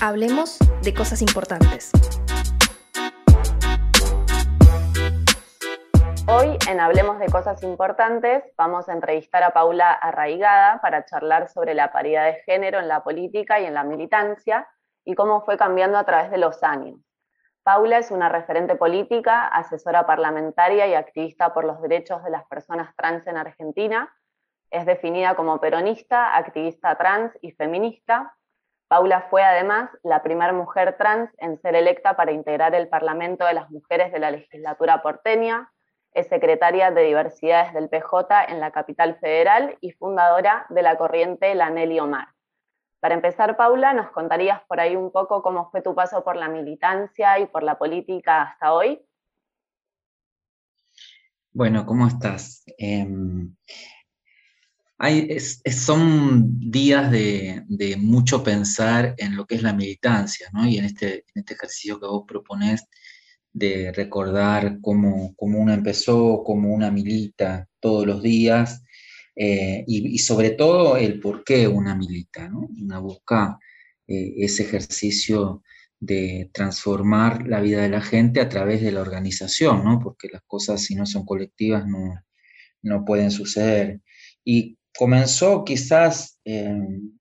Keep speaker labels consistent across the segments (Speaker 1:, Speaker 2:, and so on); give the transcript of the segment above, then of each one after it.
Speaker 1: Hablemos de cosas importantes.
Speaker 2: Hoy en Hablemos de Cosas Importantes vamos a entrevistar a Paula Arraigada para charlar sobre la paridad de género en la política y en la militancia y cómo fue cambiando a través de los años. Paula es una referente política, asesora parlamentaria y activista por los derechos de las personas trans en Argentina. Es definida como peronista, activista trans y feminista Paula fue además la primera mujer trans en ser electa para integrar el Parlamento de las Mujeres de la legislatura porteña, es secretaria de Diversidades del PJ en la capital federal y fundadora de la corriente La Nelly Omar. Para empezar, Paula, ¿nos contarías por ahí un poco cómo fue tu paso por la militancia y por la política hasta hoy?
Speaker 3: Bueno, ¿cómo estás? Em, son días de, mucho pensar en lo que es la militancia, ¿no? Y en este, en este ejercicio que vos proponés de recordar cómo, cómo una empezó, cómo una milita todos los días, eh, y, sobre todo el por qué una milita, ¿no? Una busca eh, ese ejercicio de transformar la vida de la gente a través de la organización, ¿no? Porque las cosas si no son colectivas no, no pueden suceder. Y comenzó quizás, em,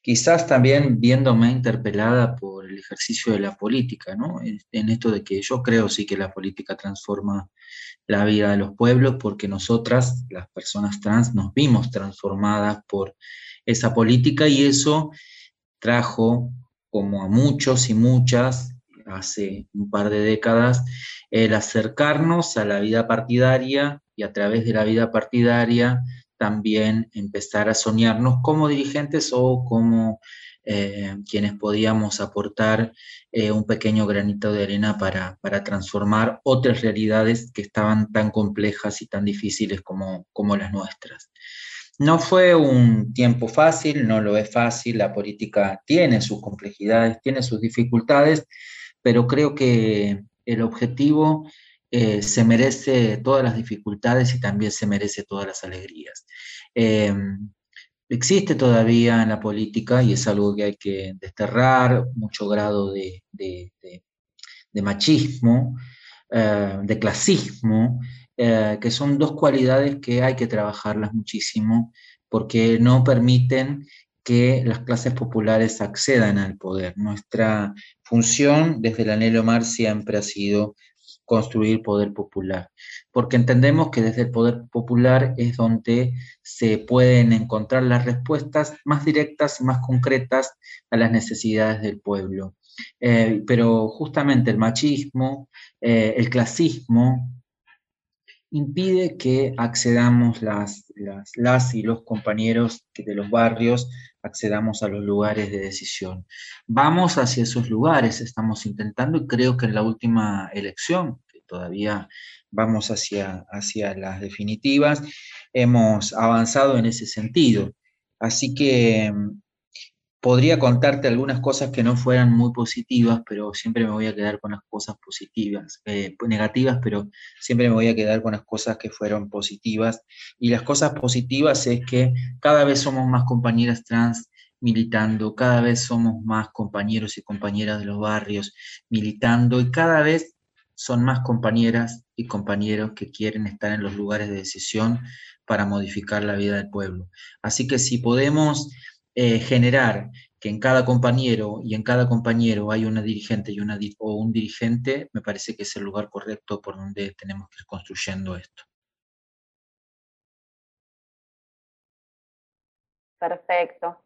Speaker 3: quizás también viéndome interpelada por el ejercicio de la política, ¿no? En esto de que yo creo sí que la política transforma la vida de los pueblos porque nosotras, las personas trans, nos vimos transformadas por esa política y eso trajo, como a muchos y muchas, hace un par de décadas, el acercarnos a la vida partidaria y a través de la vida partidaria también empezar a soñarnos como dirigentes o como eh, quienes podíamos aportar eh, un pequeño granito de arena para, transformar otras realidades que estaban tan complejas y tan difíciles como, como las nuestras. No fue un tiempo fácil, no lo es fácil, la política tiene sus complejidades, tiene sus dificultades, pero creo que el objetivo eh, se merece todas las dificultades y también se merece todas las alegrías. Em, existe todavía en la política, y es algo que hay que desterrar, mucho grado de, machismo, eh, de clasismo, eh, que son dos cualidades que hay que trabajarlas muchísimo porque no permiten que las clases populares accedan al poder. Nuestra función desde el anhelo mar siempre ha sido construir poder popular, porque entendemos que desde el poder popular es donde se pueden encontrar las respuestas más directas, más concretas a las necesidades del pueblo. Eh, pero justamente el machismo, eh, el clasismo, impide que accedamos las, las, y los compañeros de los barrios, accedamos a los lugares de decisión. Vamos hacia esos lugares, estamos intentando y creo que en la última elección, todavía vamos hacia, hacia las definitivas, hemos avanzado en ese sentido. Así que podría contarte algunas cosas que no fueran muy positivas, pero siempre me voy a quedar con las cosas positivas, eh, negativas, pero siempre me voy a quedar con las cosas que fueron positivas. Y las cosas positivas es que cada vez somos más compañeras trans militando, cada vez somos más compañeros y compañeras de los barrios militando y cada vez son más compañeras y compañeros que quieren estar en los lugares de decisión para modificar la vida del pueblo. Así que si podemos eh, generar que en cada compañero y en cada compañero hay una dirigente y una, o un dirigente, me parece que es el lugar correcto por donde tenemos que ir construyendo esto.
Speaker 2: Perfecto.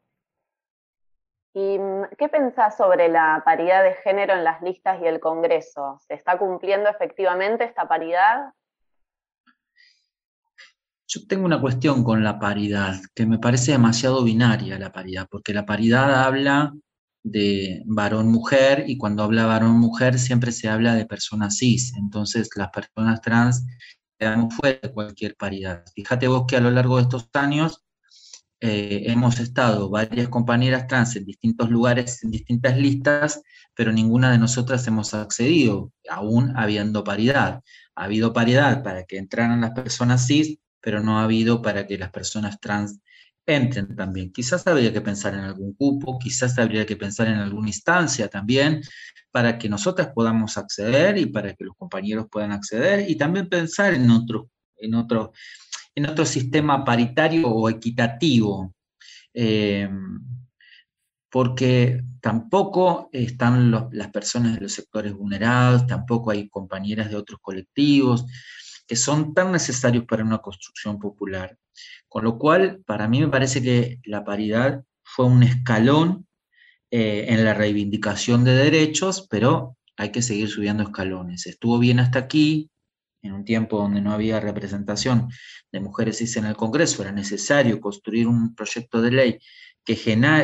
Speaker 2: ¿Y mm, qué pensás sobre la paridad de género en las listas y el Congreso? ¿Se está cumpliendo efectivamente esta paridad?
Speaker 3: Yo tengo una cuestión con la paridad, que me parece demasiado binaria la paridad, porque la paridad habla de varón-mujer y cuando habla varón-mujer siempre se habla de personas cis, entonces las personas trans quedamos fuera de cualquier paridad. Fíjate vos que a lo largo de estos años eh, hemos estado varias compañeras trans en distintos lugares, en distintas listas, pero ninguna de nosotras hemos accedido, aún habiendo paridad. Ha habido paridad para que entraran las personas cis, pero no ha habido para que las personas trans entren también. Quizás habría que pensar en algún cupo, quizás habría que pensar en alguna instancia también para que nosotras podamos acceder y para que los compañeros puedan acceder y también pensar en otro, en otro, en otro sistema paritario o equitativo. Eh, porque tampoco están las personas de los sectores vulnerados, tampoco hay compañeras de otros colectivos que son tan necesarios para una construcción popular. Con lo cual, para mí me parece que la paridad fue un escalón eh, en la reivindicación de derechos, pero hay que seguir subiendo escalones. Estuvo bien hasta aquí, en un tiempo donde no había representación de mujeres en el Congreso, era necesario construir un proyecto de ley que,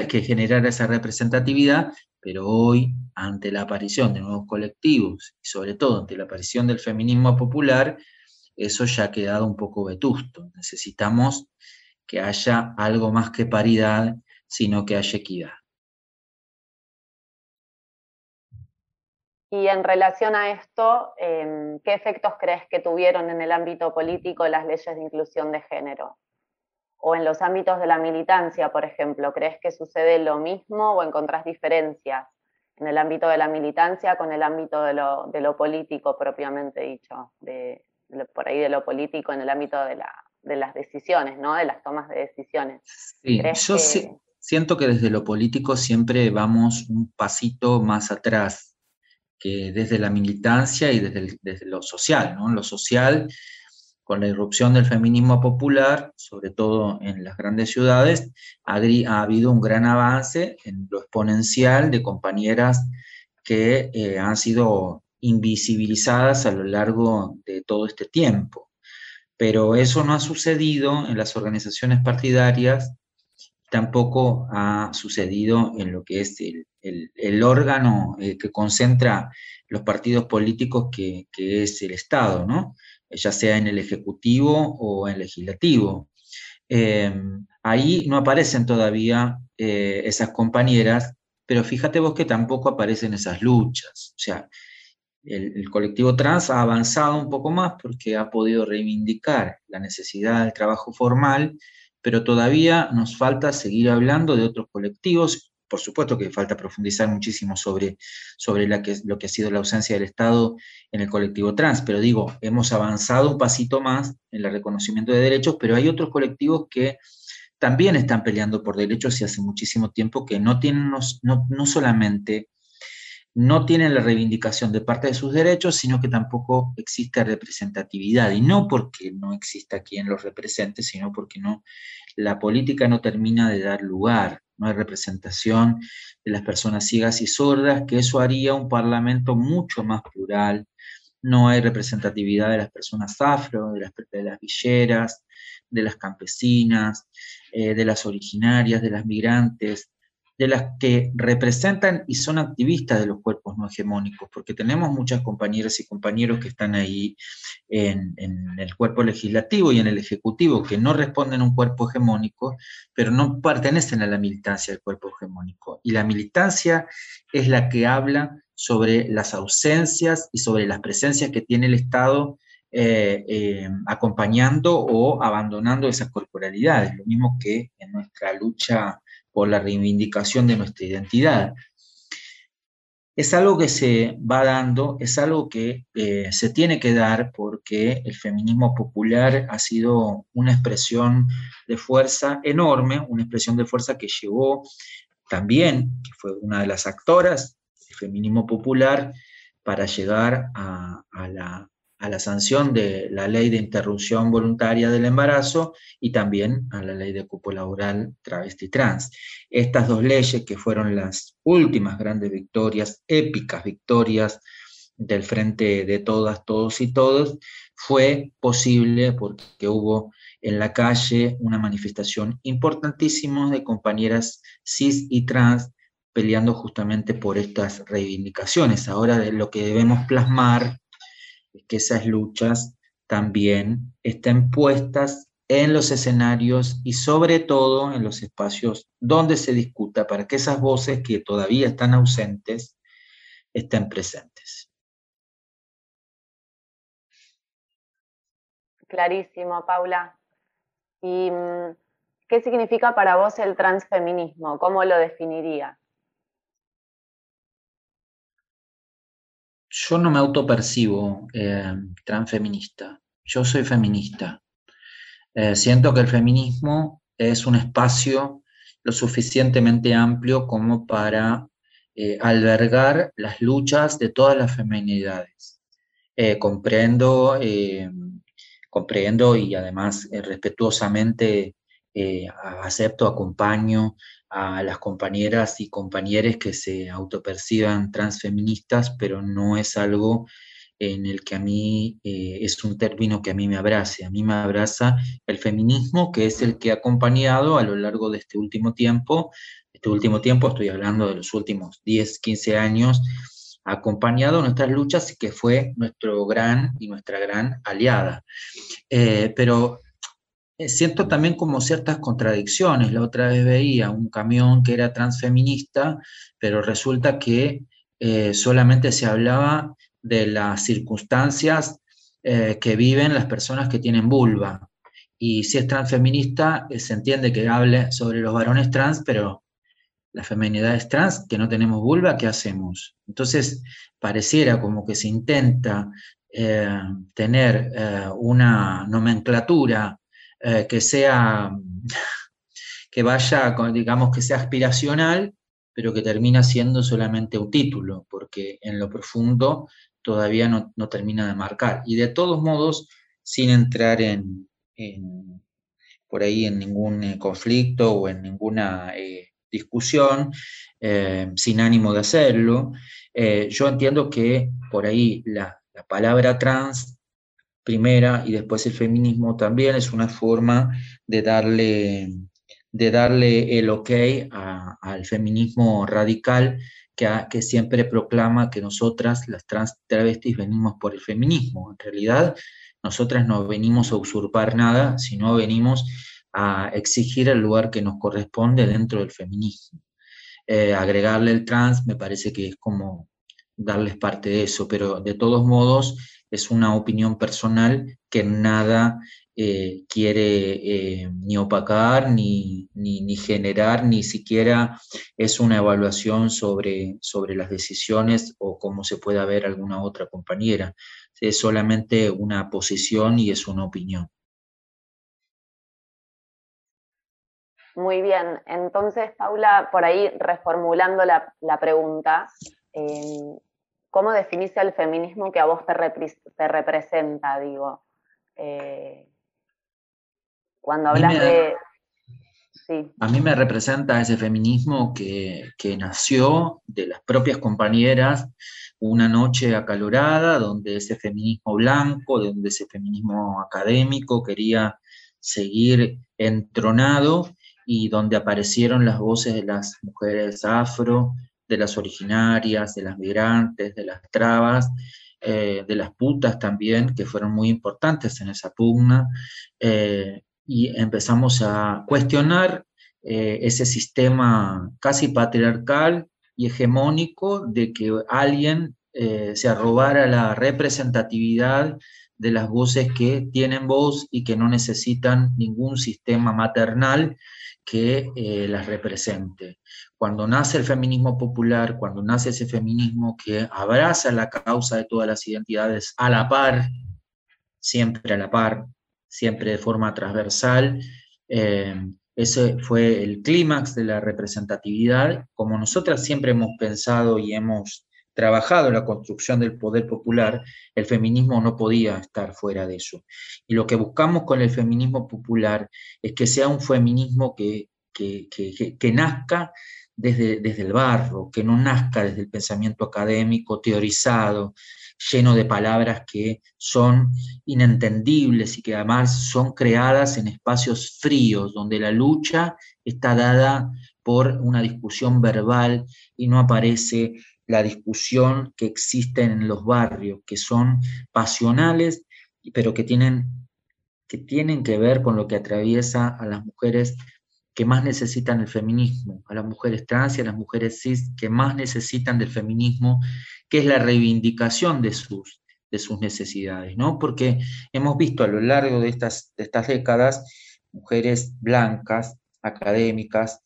Speaker 3: que generara esa representatividad, pero hoy, ante la aparición de nuevos colectivos y sobre todo ante la aparición del feminismo popular, eso ya ha quedado un poco vetusto. Necesitamos que haya algo más que paridad, sino que haya equidad.
Speaker 2: Y en relación a esto, em, ¿qué efectos crees que tuvieron en el ámbito político las leyes de inclusión de género? O en los ámbitos de la militancia, por ejemplo, ¿crees que sucede lo mismo o encontrás diferencias en el ámbito de la militancia con el ámbito de lo, político propiamente dicho, por ahí de lo político en el ámbito de, las decisiones, ¿no? de las tomas de decisiones?
Speaker 3: Sí, yo siento que desde lo político siempre vamos un pasito más atrás que desde la militancia y desde, lo social, ¿no? Lo social, con la irrupción del feminismo popular, sobre todo en las grandes ciudades, ha, habido un gran avance en lo exponencial de compañeras que eh, han sido invisibilizadas a lo largo de todo este tiempo. Pero eso no ha sucedido en las organizaciones partidarias, tampoco ha sucedido en lo que es el, el, órgano eh, que concentra los partidos políticos que, es el Estado, ¿no? ya sea en el Ejecutivo o en el Legislativo. Em, ahí no aparecen todavía eh, esas compañeras, pero fíjate vos que tampoco aparecen esas luchas. O sea, el, el, colectivo trans ha avanzado un poco más porque ha podido reivindicar la necesidad del trabajo formal, pero todavía nos falta seguir hablando de otros colectivos por supuesto que falta profundizar muchísimo sobre, sobre lo que ha sido la ausencia del Estado en el colectivo trans, pero digo, hemos avanzado un pasito más en el reconocimiento de derechos, pero hay otros colectivos que también están peleando por derechos y hace muchísimo tiempo que no tienen, no, no solamente no tienen la reivindicación de parte de sus derechos, sino que tampoco existe representatividad. Y no porque no exista quien los represente, sino porque no, la política no termina de dar lugar no hay representación de las personas ciegas y sordas, que eso haría un parlamento mucho más plural, no hay representatividad de las personas afro, de las, de las villeras, de las campesinas, eh, de las originarias, de las migrantes, de las que representan y son activistas de los cuerpos no hegemónicos, porque tenemos muchas compañeras y compañeros que están ahí en, el cuerpo legislativo y en el ejecutivo, que no responden a un cuerpo hegemónico, pero no pertenecen a la militancia del cuerpo hegemónico. Y la militancia es la que habla sobre las ausencias y sobre las presencias que tiene el Estado eh, eh, acompañando o abandonando esas corporalidades, lo mismo que en nuestra lucha por la reivindicación de nuestra identidad. Es algo que se va dando, es algo que eh, se tiene que dar porque el feminismo popular ha sido una expresión de fuerza enorme, una expresión de fuerza que llevó también, que fue una de las actoras del feminismo popular, para llegar a la a la sanción de la ley de interrupción voluntaria del embarazo y también a la ley de cupo laboral travesti trans. Estas dos leyes que fueron las últimas grandes victorias, épicas victorias del frente de todas, todos y todos, fue posible porque hubo en la calle una manifestación importantísima de compañeras cis y trans peleando justamente por estas reivindicaciones. Ahora lo que debemos plasmar que esas luchas también estén puestas en los escenarios y sobre todo en los espacios donde se discuta para que esas voces que todavía están ausentes estén presentes.
Speaker 2: Clarísimo, Paula. ¿Y mm, ¿qué significa para vos el transfeminismo? ¿Cómo lo definiría?
Speaker 3: Yo no me autopercibo eh, transfeminista, yo soy feminista. Eh, siento que el feminismo es un espacio lo suficientemente amplio como para eh, albergar las luchas de todas las feminidades. comprendo, comprendo y además respetuosamente acepto, acompaño a las compañeras y compañeros que se autoperciban transfeministas, pero no es algo en el que a mí eh, es un término que a mí me abrace. A mí me abraza el feminismo, que es el que ha acompañado a lo largo de este último tiempo, este último tiempo, estoy hablando de los últimos 10, 15 años, ha acompañado nuestras luchas y que fue nuestro gran y nuestra gran aliada. Eh, pero eh, siento también como ciertas contradicciones. La otra vez veía un camión que era transfeminista, pero resulta que eh, solamente se hablaba de las circunstancias eh, que viven las personas que tienen vulva. Y si es transfeminista, se entiende que hable sobre los varones trans, pero las feminidades trans que no tenemos vulva, ¿qué hacemos? Entonces, pareciera como que se intenta tener una nomenclatura eh, que sea, que vaya, digamos, que sea aspiracional, pero que termina siendo solamente un título, porque en lo profundo todavía no, termina de marcar. Y de todos modos, sin entrar en, por ahí en ningún eh, conflicto o en ninguna eh, discusión, sin ánimo de hacerlo, yo entiendo que por ahí la, la palabra trans primera y después el feminismo también es una forma de darle, de darle el ok al feminismo radical que, que, siempre proclama que nosotras, las trans travestis, venimos por el feminismo. En realidad, nosotras no venimos a usurpar nada, sino venimos a exigir el lugar que nos corresponde dentro del feminismo. Eh, agregarle el trans me parece que es como darles parte de eso, pero de todos modos es una opinión personal que nada eh, quiere eh, ni opacar, ni, ni, generar, ni siquiera es una evaluación sobre, sobre las decisiones o cómo se puede ver alguna otra compañera. Es solamente una posición y es una opinión.
Speaker 2: Muy bien, entonces Paula, por ahí reformulando la, pregunta, eh, ¿Cómo definís el feminismo que a vos te, representa, digo? Eh, cuando hablas de...
Speaker 3: A mí me representa ese feminismo que, nació de las propias compañeras una noche acalorada, donde ese feminismo blanco, donde ese feminismo académico quería seguir entronado y donde aparecieron las voces de las mujeres afro, de las originarias, de las migrantes, de las trabas, eh, de las putas también, que fueron muy importantes en esa pugna, eh, y empezamos a cuestionar eh, ese sistema casi patriarcal y hegemónico de que alguien se arrobara la representatividad de las voces que tienen voz y que no necesitan ningún sistema maternal que las represente. Cuando nace el feminismo popular, cuando nace ese feminismo que abraza la causa de todas las identidades a la par, siempre a la par, siempre de forma transversal, eh, ese fue el clímax de la representatividad, como nosotras siempre hemos pensado y hemos trabajado en la construcción del poder popular, el feminismo no podía estar fuera de eso. Y lo que buscamos con el feminismo popular es que sea un feminismo que, que, que, nazca desde, el barro, que no nazca desde el pensamiento académico teorizado, lleno de palabras que son inentendibles y que además son creadas en espacios fríos, donde la lucha está dada por una discusión verbal y no aparece la discusión que existe en los barrios, que son pasionales, pero que tienen, que tienen que ver con lo que atraviesa a las mujeres que más necesitan el feminismo, a las mujeres trans y a las mujeres cis que más necesitan del feminismo, que es la reivindicación de sus, de sus necesidades, ¿no? Porque hemos visto a lo largo de estas, de estas décadas mujeres blancas académicas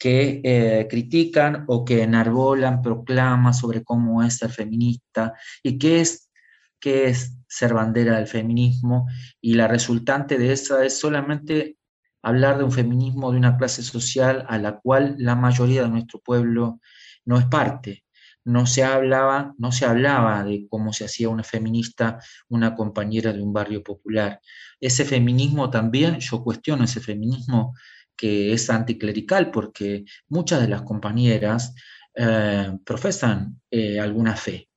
Speaker 3: que eh, critican o que enarbolan proclamas sobre cómo es ser feminista y qué es, qué es ser bandera del feminismo, y la resultante de esa es solamente hablar de un feminismo de una clase social a la cual la mayoría de nuestro pueblo no es parte. No se hablaba, no se hablaba de cómo se hacía una feminista, una compañera de un barrio popular. Ese feminismo también, yo cuestiono ese feminismo que es anticlerical, porque muchas de las compañeras eh, profesan eh, alguna fe,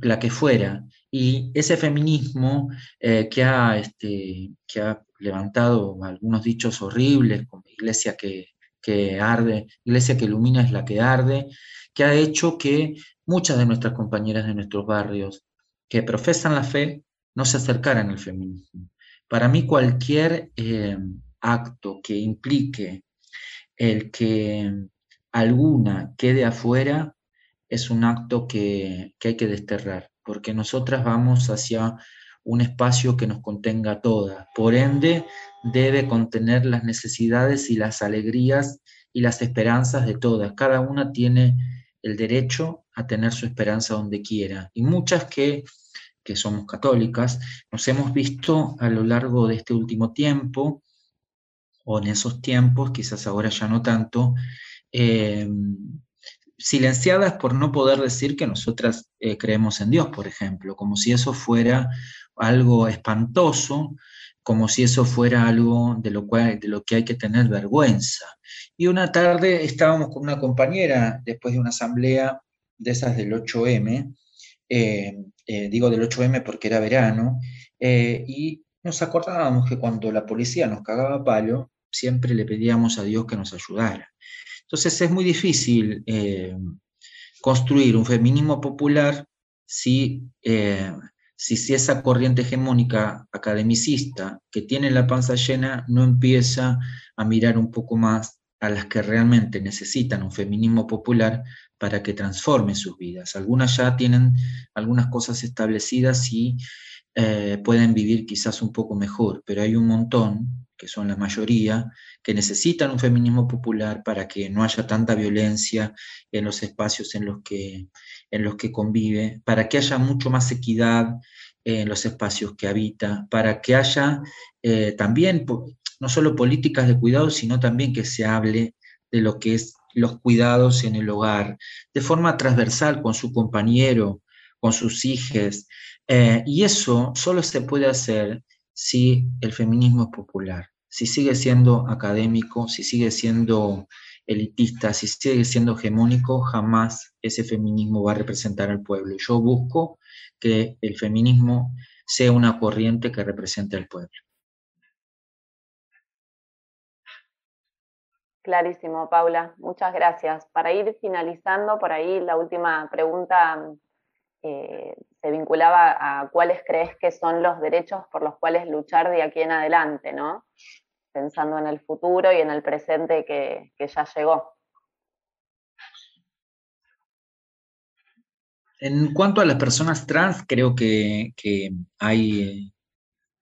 Speaker 3: la que fuera, y ese feminismo eh, que, ha, este, que ha levantado algunos dichos horribles, como iglesia que, que arde, iglesia que ilumina es la que arde, que ha hecho que muchas de nuestras compañeras de nuestros barrios que profesan la fe no se acercaran al feminismo. Para mí cualquier acto que implique el que alguna quede afuera es un acto que, que hay que desterrar, porque nosotras vamos hacia un espacio que nos contenga todas. Por ende, debe contener las necesidades y las alegrías y las esperanzas de todas. Cada una tiene el derecho a tener su esperanza donde quiera. Y muchas que, que somos católicas, nos hemos visto a lo largo de este último tiempo, o en esos tiempos, quizás ahora ya no tanto, eh, silenciadas por no poder decir que nosotras eh, creemos en Dios, por ejemplo, como si eso fuera algo espantoso, como si eso fuera algo de lo, cual, de lo que hay que tener vergüenza. Y una tarde estábamos con una compañera, después de una asamblea de esas del 8M, eh, eh, digo del 8M porque era verano, y nos acordábamos que cuando la policía nos cagaba palo, siempre le pedíamos a Dios que nos ayudara. Entonces es muy difícil eh, construir un feminismo popular si, eh, si, si, esa corriente hegemónica academicista que tiene la panza llena no empieza a mirar un poco más a las que realmente necesitan un feminismo popular para que transforme sus vidas. Algunas ya tienen algunas cosas establecidas y eh, pueden vivir quizás un poco mejor, pero hay un montón, que son la mayoría, que necesitan un feminismo popular para que no haya tanta violencia en los espacios en los que, en los que convive, para que haya mucho más equidad en los espacios que habita, para que haya eh, también no solo políticas de cuidado, sino también que se hable de lo que es los cuidados en el hogar, de forma transversal con su compañero, con sus hijos, eh, y eso solo se puede hacer si el feminismo es popular, si sigue siendo académico, si sigue siendo elitista, si sigue siendo hegemónico, jamás ese feminismo va a representar al pueblo. Yo busco que el feminismo sea una corriente que represente al pueblo.
Speaker 2: Clarísimo, Paula. Muchas gracias. Para ir finalizando, por ahí la última pregunta eh, se vinculaba a cuáles crees que son los derechos por los cuales luchar de aquí en adelante, ¿no? Pensando en el futuro y en el presente que, ya llegó.
Speaker 3: En cuanto a las personas trans, creo que, hay,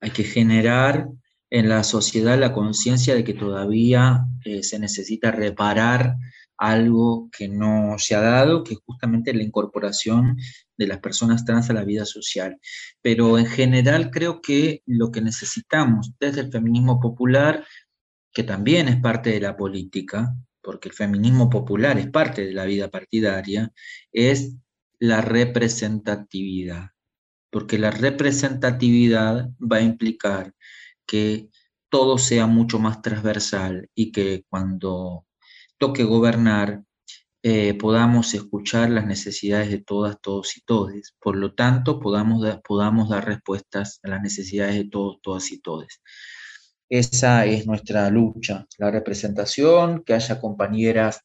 Speaker 3: hay, que generar en la sociedad la conciencia de que todavía eh, se necesita reparar algo que no se ha dado, que es justamente la incorporación de las personas trans a la vida social. Pero en general creo que lo que necesitamos desde el feminismo popular, que también es parte de la política, porque el feminismo popular es parte de la vida partidaria, es la representatividad. Porque la representatividad va a implicar que todo sea mucho más transversal y que cuando toque gobernar eh, podamos escuchar las necesidades de todas, todos y todes. Por lo tanto, podamos, podamos dar respuestas a las necesidades de todos, todas y todes. Esa es nuestra lucha, la representación, que haya compañeras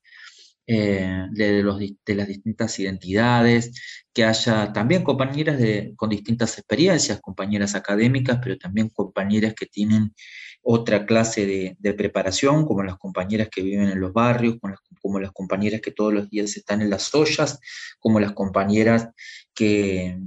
Speaker 3: eh, de, los, de, las distintas identidades, que haya también compañeras de, con distintas experiencias, compañeras académicas, pero también compañeras que tienen otra clase de, preparación, como las compañeras que viven en los barrios, como las, compañeras que todos los días están en las ollas, como las compañeras que,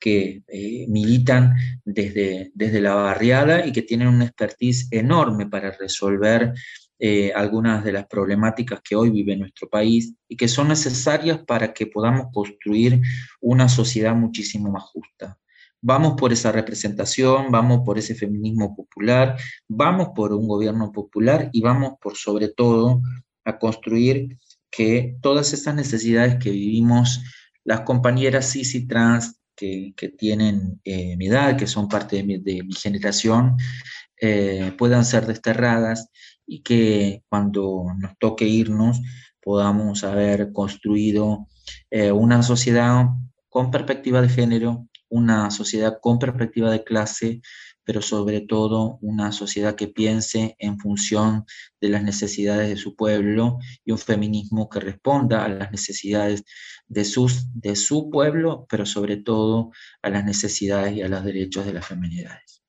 Speaker 3: que eh, militan desde, desde la barriada y que tienen una expertise enorme para resolver eh, algunas de las problemáticas que hoy vive nuestro país y que son necesarias para que podamos construir una sociedad muchísimo más justa. Vamos por esa representación, vamos por ese feminismo popular, vamos por un gobierno popular y vamos por sobre todo a construir que todas esas necesidades que vivimos las compañeras cis y trans que, tienen eh, mi edad, que son parte de mi, generación, eh, puedan ser desterradas y que cuando nos toque irnos podamos haber construido eh, una sociedad con perspectiva de género, una sociedad con perspectiva de clase, pero sobre todo una sociedad que piense en función de las necesidades de su pueblo y un feminismo que responda a las necesidades de, sus, de su pueblo, pero sobre todo a las necesidades y a los derechos de las feminidades.